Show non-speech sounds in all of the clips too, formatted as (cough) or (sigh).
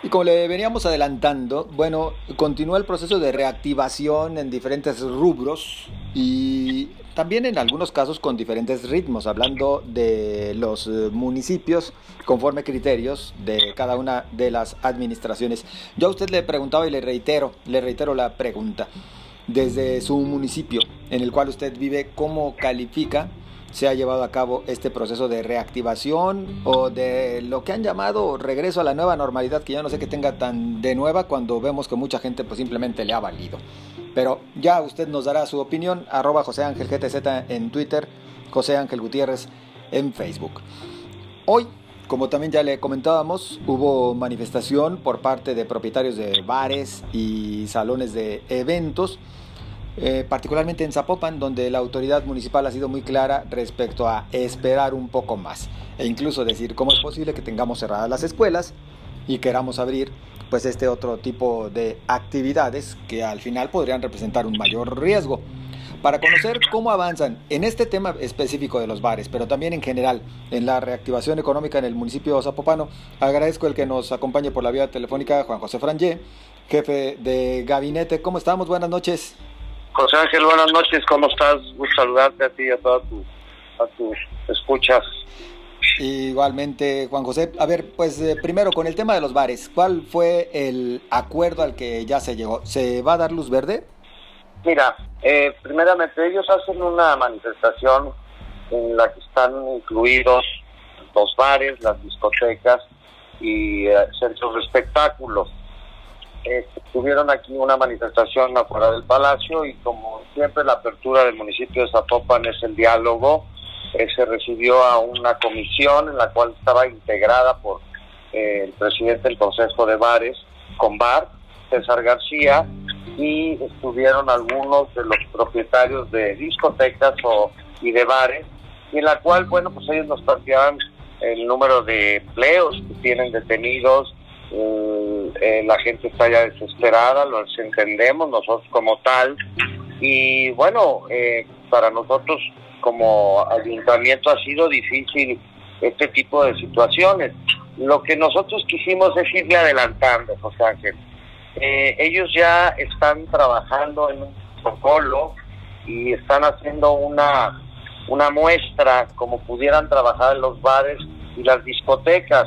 Y como le veníamos adelantando, bueno, continúa el proceso de reactivación en diferentes rubros y también en algunos casos con diferentes ritmos, hablando de los eh, municipios conforme criterios de cada una de las administraciones. Yo a usted le preguntaba y le reitero, le reitero la pregunta. Desde su municipio en el cual usted vive, ¿cómo califica se ha llevado a cabo este proceso de reactivación o de lo que han llamado regreso a la nueva normalidad, que yo no sé que tenga tan de nueva cuando vemos que mucha gente pues simplemente le ha valido. Pero ya usted nos dará su opinión, arroba José Ángel GTZ en Twitter, José Ángel Gutiérrez en Facebook. Hoy, como también ya le comentábamos, hubo manifestación por parte de propietarios de bares y salones de eventos eh, particularmente en Zapopan, donde la autoridad municipal ha sido muy clara respecto a esperar un poco más e incluso decir cómo es posible que tengamos cerradas las escuelas y queramos abrir pues este otro tipo de actividades que al final podrían representar un mayor riesgo. Para conocer cómo avanzan en este tema específico de los bares, pero también en general en la reactivación económica en el municipio zapopano, agradezco el que nos acompañe por la vía telefónica Juan José Frangé, jefe de gabinete. ¿Cómo estamos? Buenas noches. José Ángel, buenas noches, ¿cómo estás? Gusto saludarte a ti y a todas tus escuchas. Igualmente, Juan José. A ver, pues eh, primero con el tema de los bares, ¿cuál fue el acuerdo al que ya se llegó? ¿Se va a dar luz verde? Mira, eh, primeramente ellos hacen una manifestación en la que están incluidos los bares, las discotecas y eh, centros de espectáculos. Eh, tuvieron aquí una manifestación afuera del palacio y como siempre la apertura del municipio de Zapopan es el diálogo, eh, se recibió a una comisión en la cual estaba integrada por eh, el presidente del Consejo de Bares, Combar, César García, y estuvieron algunos de los propietarios de discotecas o, y de bares, y en la cual, bueno, pues ellos nos planteaban el número de empleos que tienen detenidos, eh, la gente está ya desesperada, los entendemos nosotros como tal. Y bueno, eh, para nosotros como ayuntamiento ha sido difícil este tipo de situaciones. Lo que nosotros quisimos es irle adelantando, José Ángel. Eh, ellos ya están trabajando en un protocolo y están haciendo una, una muestra como pudieran trabajar en los bares y las discotecas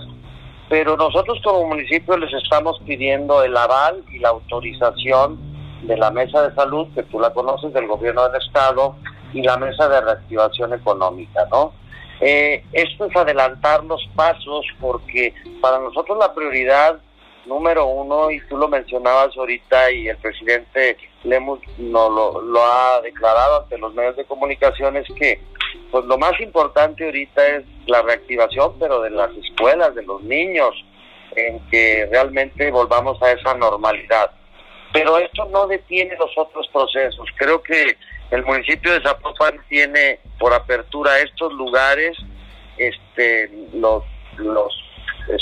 pero nosotros como municipio les estamos pidiendo el aval y la autorización de la Mesa de Salud, que tú la conoces, del Gobierno del Estado, y la Mesa de Reactivación Económica, ¿no? Eh, esto es adelantar los pasos porque para nosotros la prioridad número uno, y tú lo mencionabas ahorita y el presidente Lemus no lo, lo ha declarado ante los medios de comunicación, es que pues lo más importante ahorita es la reactivación, pero de las escuelas, de los niños, en que realmente volvamos a esa normalidad. Pero esto no detiene los otros procesos. Creo que el municipio de Zapopan tiene por apertura estos lugares, este, los, los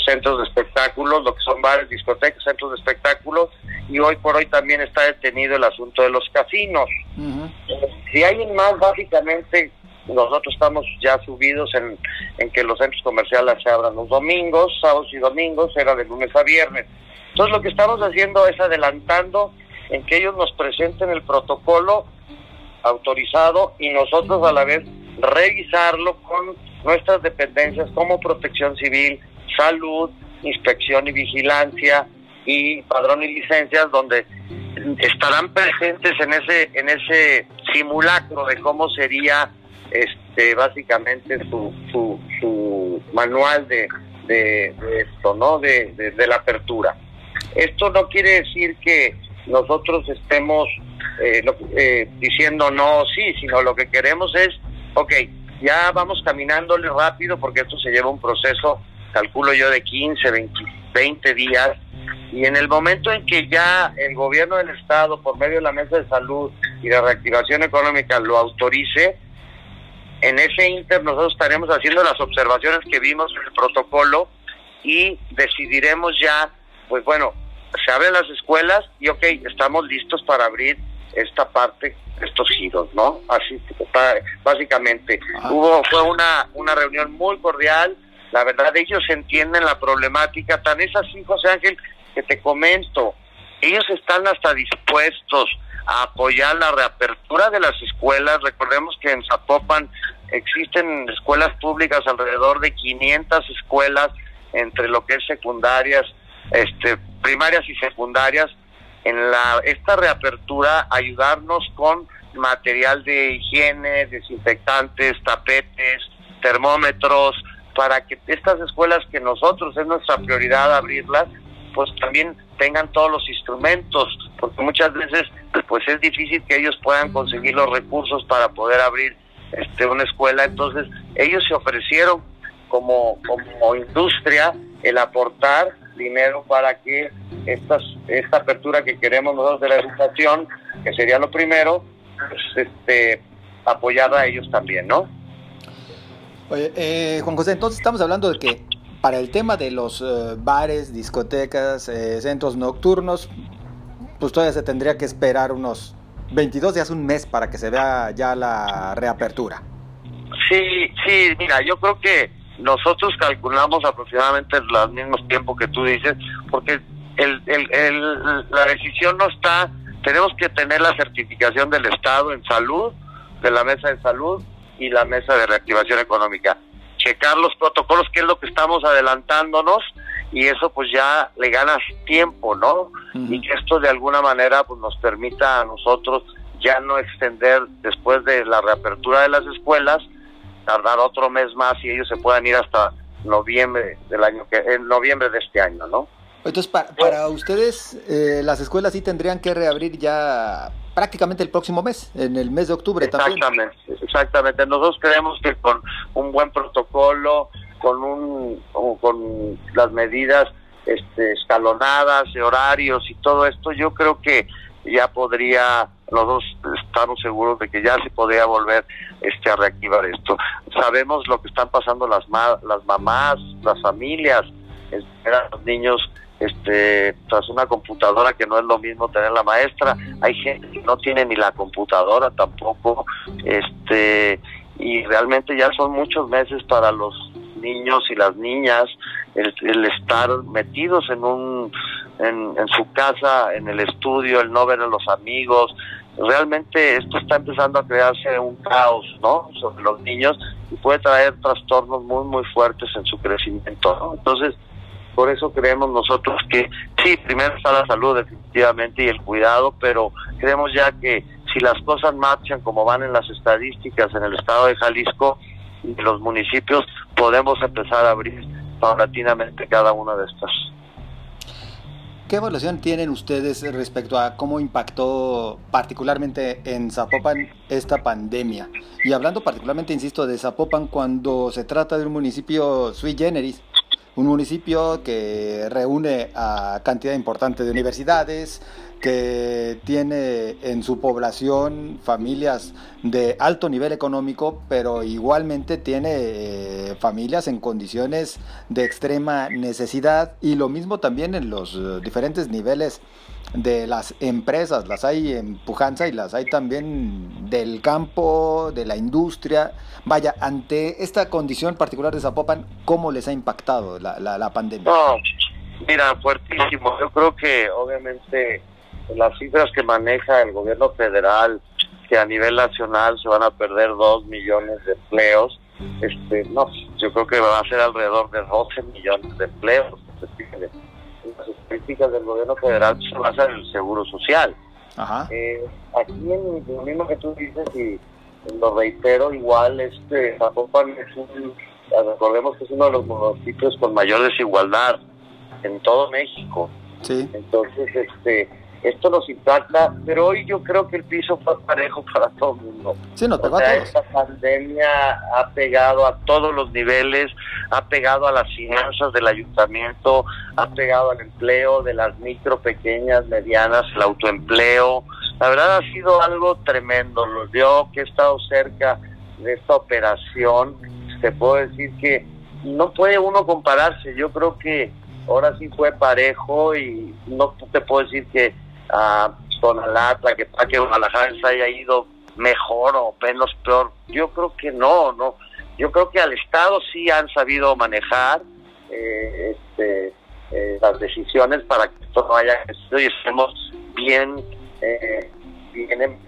centros de espectáculos, lo que son bares, discotecas, centros de espectáculos, y hoy por hoy también está detenido el asunto de los casinos. Si hay más, básicamente nosotros estamos ya subidos en, que los centros comerciales se abran los domingos, sábados y domingos, era de lunes a viernes. Entonces lo que estamos haciendo es adelantando en que ellos nos presenten el protocolo autorizado y nosotros a la vez revisarlo con nuestras dependencias como protección civil, salud, inspección y vigilancia y padrón y licencias donde estarán presentes en ese en ese simulacro de cómo sería este básicamente su, su, manual de, de, esto, ¿no? De, la apertura. Esto no quiere decir que nosotros estemos eh, eh, diciendo no, sí, sino lo que queremos es, ok, ya vamos caminándole rápido porque esto se lleva un proceso, calculo yo, de 15, 20, 20 días. Y en el momento en que ya el gobierno del Estado, por medio de la Mesa de Salud y de Reactivación Económica, lo autorice, en ese inter nosotros estaremos haciendo las observaciones que vimos en el protocolo y decidiremos ya, pues bueno, se abren las escuelas y ok, estamos listos para abrir esta parte, estos giros, ¿no? Así, básicamente. Hubo, fue una, una reunión muy cordial, La verdad, ellos entienden la problemática, tan es así, José Ángel, que te comento, ellos están hasta dispuestos apoyar la reapertura de las escuelas. Recordemos que en Zapopan existen escuelas públicas, alrededor de 500 escuelas entre lo que es secundarias, este, primarias y secundarias. En la esta reapertura ayudarnos con material de higiene, desinfectantes, tapetes, termómetros, para que estas escuelas que nosotros es nuestra prioridad abrirlas, pues también tengan todos los instrumentos, porque muchas veces pues es difícil que ellos puedan conseguir los recursos para poder abrir este una escuela, entonces ellos se ofrecieron como como industria el aportar dinero para que estas esta apertura que queremos nosotros de la educación, que sería lo primero, pues este apoyar a ellos también, ¿no? Oye, eh, Juan José, entonces estamos hablando de que para el tema de los eh, bares, discotecas, eh, centros nocturnos, pues todavía se tendría que esperar unos 22 días, un mes para que se vea ya la reapertura. Sí, sí, mira, yo creo que nosotros calculamos aproximadamente los mismos tiempos que tú dices, porque el, el, la decisión no está, tenemos que tener la certificación del Estado en salud, de la mesa de salud y la mesa de reactivación económica checar los protocolos, que es lo que estamos adelantándonos, y eso pues ya le ganas tiempo, ¿no? Y que esto de alguna manera pues nos permita a nosotros ya no extender después de la reapertura de las escuelas, tardar otro mes más y ellos se puedan ir hasta noviembre del año que en noviembre de este año, ¿no? Entonces, para, para ustedes, eh, las escuelas sí tendrían que reabrir ya prácticamente el próximo mes, en el mes de octubre exactamente, también. Exactamente, nosotros creemos que con un buen protocolo, con un con las medidas este, escalonadas, horarios y todo esto, yo creo que ya podría, nosotros estamos seguros de que ya se podría volver este a reactivar esto. Sabemos lo que están pasando las las mamás, las familias, los niños este tras una computadora que no es lo mismo tener la maestra hay gente que no tiene ni la computadora tampoco este y realmente ya son muchos meses para los niños y las niñas el, estar metidos en un en, su casa en el estudio el no ver a los amigos. Realmente esto está empezando a crearse un caos no sobre los niños y puede traer trastornos muy muy fuertes en su crecimiento entonces por eso creemos nosotros que sí, primero está la salud definitivamente y el cuidado, pero creemos ya que si las cosas marchan como van en las estadísticas en el estado de Jalisco y los municipios, podemos empezar a abrir paulatinamente cada una de estas. ¿Qué evaluación tienen ustedes respecto a cómo impactó particularmente en Zapopan esta pandemia? Y hablando particularmente, insisto, de Zapopan cuando se trata de un municipio sui generis, un municipio que reúne a cantidad importante de universidades, que tiene en su población familias de alto nivel económico, pero igualmente tiene eh, familias en condiciones de extrema necesidad y lo mismo también en los diferentes niveles de las empresas, las hay en Pujanza y las hay también del campo, de la industria. Vaya, ante esta condición particular de Zapopan, ¿cómo les ha impactado la, la, pandemia? No, mira, fuertísimo. Yo creo que obviamente las cifras que maneja el gobierno federal, que a nivel nacional se van a perder dos millones de empleos, este, no, yo creo que va a ser alrededor de 12 millones de empleos políticas del gobierno federal se basan en el seguro social. Eh, aquí en lo mismo que tú dices y lo reitero igual este Zapopan es un recordemos que es uno de los municipios con mayor desigualdad en todo México sí. entonces este esto nos impacta, pero hoy yo creo que el piso fue parejo para todo el mundo. Sí, no, o sea, esta pandemia ha pegado a todos los niveles, ha pegado a las finanzas del ayuntamiento, ha pegado al empleo de las micro, pequeñas, medianas, el autoempleo. La verdad ha sido algo tremendo. Yo que he estado cerca de esta operación, te puedo decir que no puede uno compararse. Yo creo que ahora sí fue parejo y no te puedo decir que a Tonalá, que para que Guadalajara se haya ido mejor o menos peor. Yo creo que no, no. Yo creo que al Estado sí han sabido manejar eh, este, eh, las decisiones para que esto no haya y estemos bien, eh, bien en,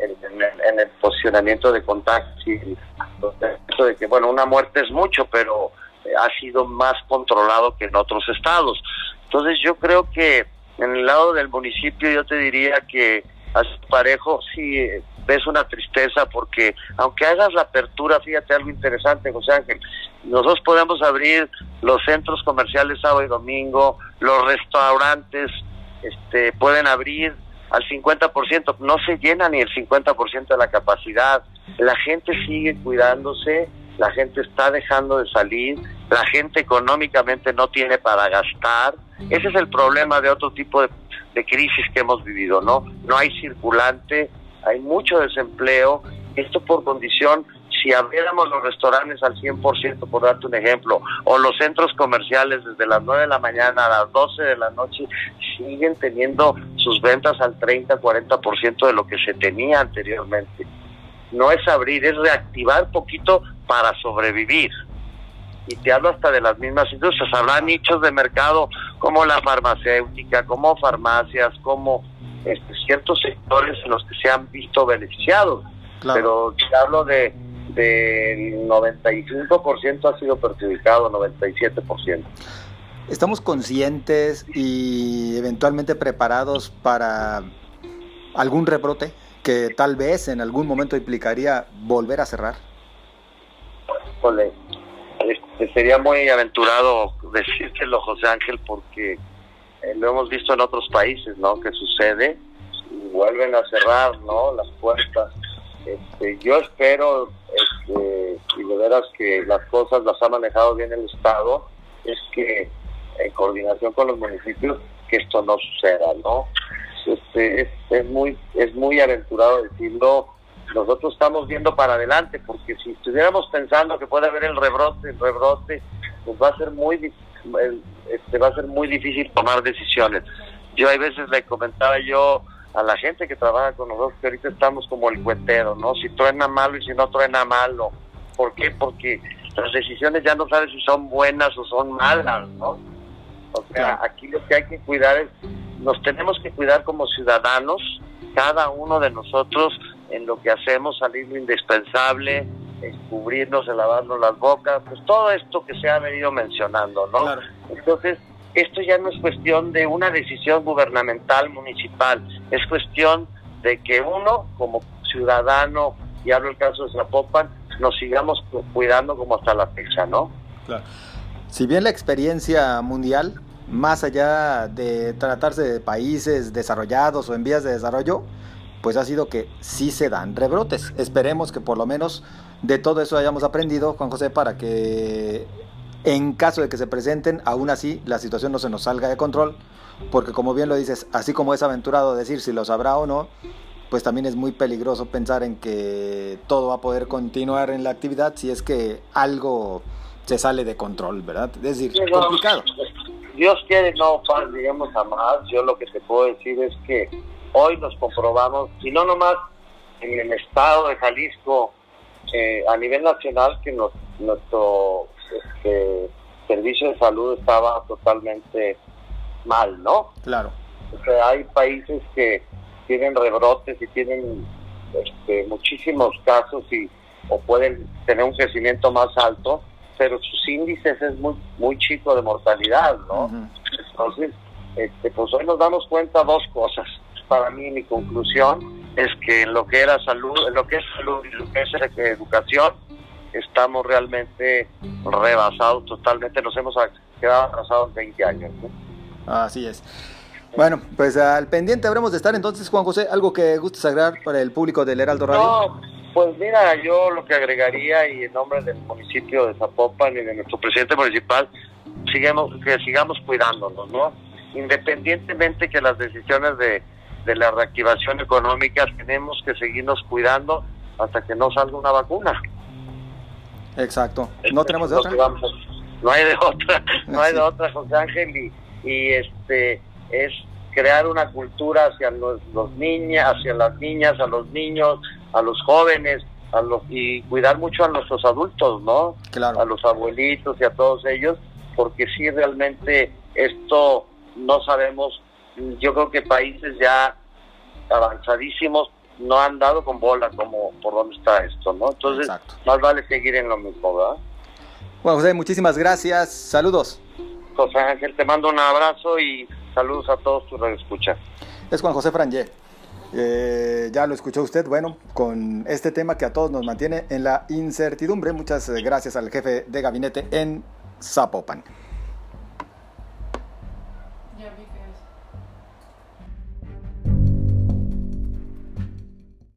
el posicionamiento de contactos y de que, bueno, una muerte es mucho, pero ha sido más controlado que en otros estados. Entonces yo creo que en el lado del municipio yo te diría que a parejo sí ves una tristeza porque aunque hagas la apertura, fíjate algo interesante, José Ángel, nosotros podemos abrir los centros comerciales sábado y domingo, los restaurantes este, pueden abrir al 50%, no se llena ni el 50% de la capacidad, la gente sigue cuidándose, la gente está dejando de salir, la gente económicamente no tiene para gastar, ese es el problema de otro tipo de, de crisis que hemos vivido, ¿no? No hay circulante, hay mucho desempleo, esto por condición, si abriéramos los restaurantes al 100%, por darte un ejemplo, o los centros comerciales desde las 9 de la mañana a las 12 de la noche, siguen teniendo sus ventas al 30, 40% de lo que se tenía anteriormente. No es abrir, es reactivar poquito para sobrevivir. Y te hablo hasta de las mismas industrias. Habrá nichos de mercado como la farmacéutica, como farmacias, como este, ciertos sectores en los que se han visto beneficiados. Pero te hablo de del 95% ha sido perjudicado, 97%. ¿Estamos conscientes y eventualmente preparados para algún rebrote que tal vez en algún momento implicaría volver a cerrar? Este, sería muy aventurado (laughs) decírtelo, José Ángel, porque eh, lo hemos visto en otros países, ¿no? Que sucede y vuelven a cerrar, ¿no? Las puertas. Este, yo espero, este, y de veras que las cosas las ha manejado bien el Estado, es que en coordinación con los municipios que esto no suceda, ¿no? Este, es, es muy es muy aventurado decirlo. Nosotros estamos viendo para adelante, porque si estuviéramos pensando que puede haber el rebrote, el rebrote, pues va a ser muy difícil este, va a ser muy difícil tomar decisiones. Yo hay veces le comentaba yo a la gente que trabaja con nosotros que ahorita estamos como el cuetero, ¿no? Si truena malo y si no truena malo. ¿Por qué? Porque las decisiones ya no sabes si son buenas o son malas, ¿no? O sea, aquí lo que hay que cuidar es, nos tenemos que cuidar como ciudadanos, cada uno de nosotros en lo que hacemos, salir lo indispensable, cubrirnos, lavarnos las bocas, pues todo esto que se ha venido mencionando, ¿no? Entonces, esto ya no es cuestión de una decisión gubernamental municipal, es cuestión de que uno, como ciudadano, y hablo el caso de Zapopan, nos sigamos cuidando como hasta la fecha, ¿no? Claro. Si bien la experiencia mundial, más allá de tratarse de países desarrollados o en vías de desarrollo, pues ha sido que sí se dan rebrotes. Esperemos que por lo menos de todo eso hayamos aprendido, Juan José, para que en caso de que se presenten, aún así la situación no se nos salga de control, porque como bien lo dices, así como es aventurado decir si lo sabrá o no, pues también es muy peligroso pensar en que todo va a poder continuar en la actividad si es que algo se sale de control, ¿verdad? Es decir, complicado. Dios quiere no digamos a más. Yo lo que te puedo decir es que hoy nos comprobamos, y no nomás en el estado de Jalisco, eh, a nivel nacional, que nuestro este, servicio de salud estaba totalmente mal, ¿no? Claro. O sea, hay países que tienen rebrotes y tienen este, muchísimos casos y o pueden tener un crecimiento más alto, pero sus índices es muy muy chico de mortalidad, ¿no? Entonces, este, pues hoy nos damos cuenta dos cosas para mí mi conclusión es que en lo que era salud, en lo que es salud y lo que es educación, estamos realmente rebasados totalmente, nos hemos quedado atrasados 20 años. Así es. Bueno, pues al pendiente habremos de estar entonces, Juan José, algo que gustes agregar para el público del Heraldo Radio. No, pues mira, yo lo que agregaría y en nombre del municipio de Zapopan y de nuestro presidente municipal, sigamos, que sigamos cuidándonos, ¿no? Independientemente que las decisiones de de la reactivación económica tenemos que seguirnos cuidando hasta que no salga una vacuna. Exacto. No tenemos de (laughs) otra. no hay de otra, no hay de otra, José Ángel, y, y este es crear una cultura hacia los, los niños, hacia las niñas, a los niños, a los jóvenes, a los y cuidar mucho a nuestros adultos, ¿no? Claro. A los abuelitos y a todos ellos, porque sí realmente esto no sabemos. Yo creo que países ya avanzadísimos no han dado con bola como por dónde está esto, ¿no? Entonces, Exacto. más vale seguir en lo mismo, ¿verdad? Bueno, José, muchísimas gracias. Saludos. José Ángel, te mando un abrazo y saludos a todos tus radioescuchas. Es Juan José Frangé. Eh, ya lo escuchó usted, bueno, con este tema que a todos nos mantiene en la incertidumbre. Muchas gracias al jefe de gabinete en Zapopan.